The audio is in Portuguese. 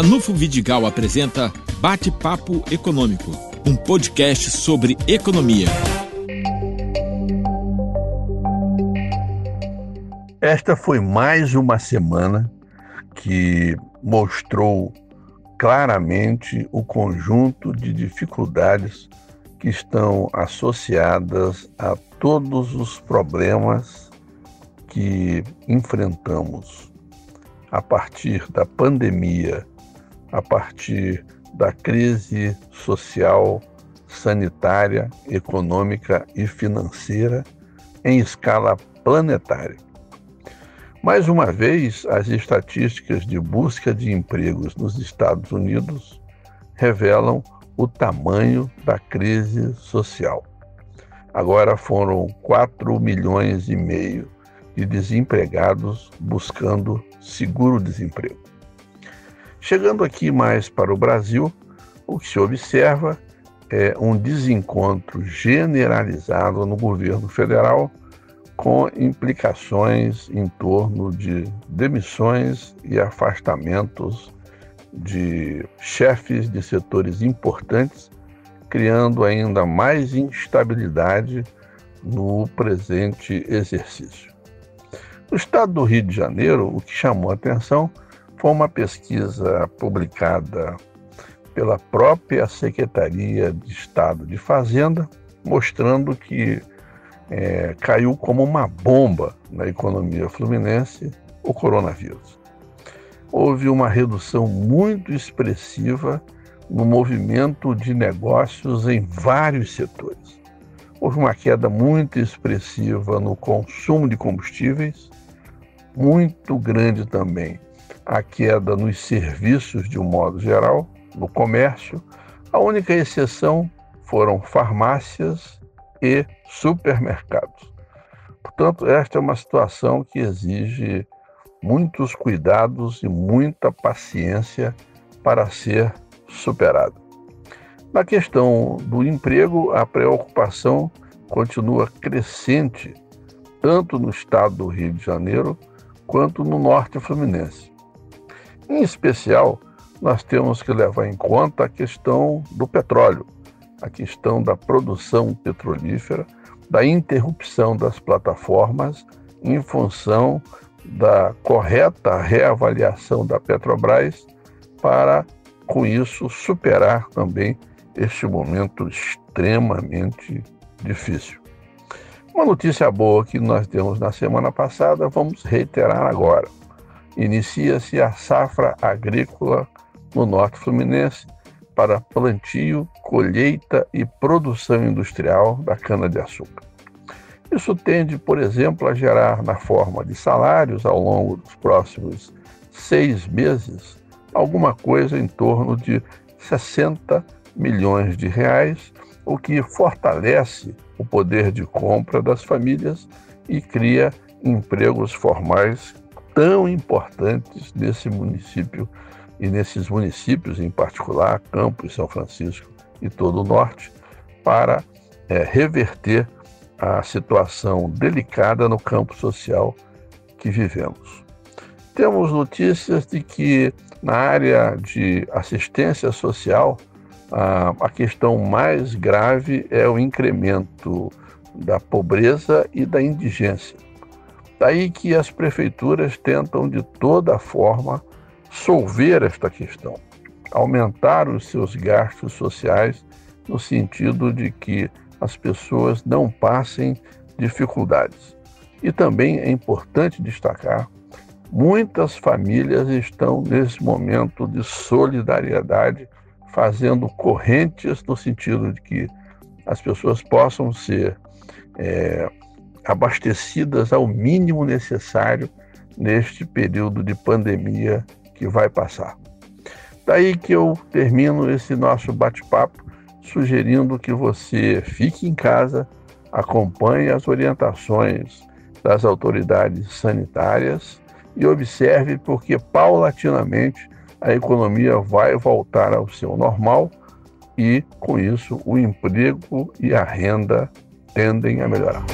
Ranulfo Vidigal apresenta Bate-Papo Econômico, um podcast sobre economia. Esta foi mais uma semana que mostrou claramente o conjunto de dificuldades que estão associadas a todos os problemas que enfrentamos a partir da pandemia, a partir da crise social, sanitária, econômica e financeira em escala planetária. Mais uma vez, as estatísticas de busca de empregos nos Estados Unidos revelam o tamanho da crise social. Agora foram 4 milhões e meio de desempregados buscando seguro-desemprego. Chegando aqui mais para o Brasil, o que se observa é um desencontro generalizado no governo federal com implicações em torno de demissões e afastamentos de chefes de setores importantes, criando ainda mais instabilidade no presente exercício. No estado do Rio de Janeiro, o que chamou a atenção foi uma pesquisa publicada pela própria Secretaria de Estado de Fazenda, mostrando que é, caiu como uma bomba na economia fluminense o coronavírus. Houve uma redução muito expressiva no movimento de negócios em vários setores. Houve uma queda muito expressiva no consumo de combustíveis, muito grande também a queda nos serviços de um modo geral, no comércio. A única exceção foram farmácias e supermercados. Portanto, esta é uma situação que exige muitos cuidados e muita paciência para ser superada. Na questão do emprego, a preocupação continua crescente, tanto no estado do Rio de Janeiro quanto no norte fluminense. Em especial, nós temos que levar em conta a questão do petróleo, a questão da produção petrolífera, da interrupção das plataformas em função da correta reavaliação da Petrobras para, com isso, superar também este momento extremamente difícil. Uma notícia boa que nós temos na semana passada, vamos reiterar agora. Inicia-se a safra agrícola no Norte Fluminense para plantio, colheita e produção industrial da cana-de-açúcar. Isso tende, por exemplo, a gerar, na forma de salários ao longo dos próximos seis meses, alguma coisa em torno de 60 milhões de reais, o que fortalece o poder de compra das famílias e cria empregos formais tão importantes nesse município e nesses municípios, em particular, Campos, São Francisco e todo o norte, para é, reverter a situação delicada no campo social que vivemos. Temos notícias de que na área de assistência social, a, a questão mais grave é o incremento da pobreza e da indigência. Daí que as prefeituras tentam de toda forma solver esta questão, aumentar os seus gastos sociais no sentido de que as pessoas não passem dificuldades. E também é importante destacar, muitas famílias estão nesse momento de solidariedade fazendo correntes no sentido de que as pessoas possam ser é, abastecidas ao mínimo necessário neste período de pandemia que vai passar. Daí que eu termino esse nosso bate-papo sugerindo que você fique em casa, acompanhe as orientações das autoridades sanitárias e observe porque paulatinamente a economia vai voltar ao seu normal e, com isso, o emprego e a renda tendem a melhorar.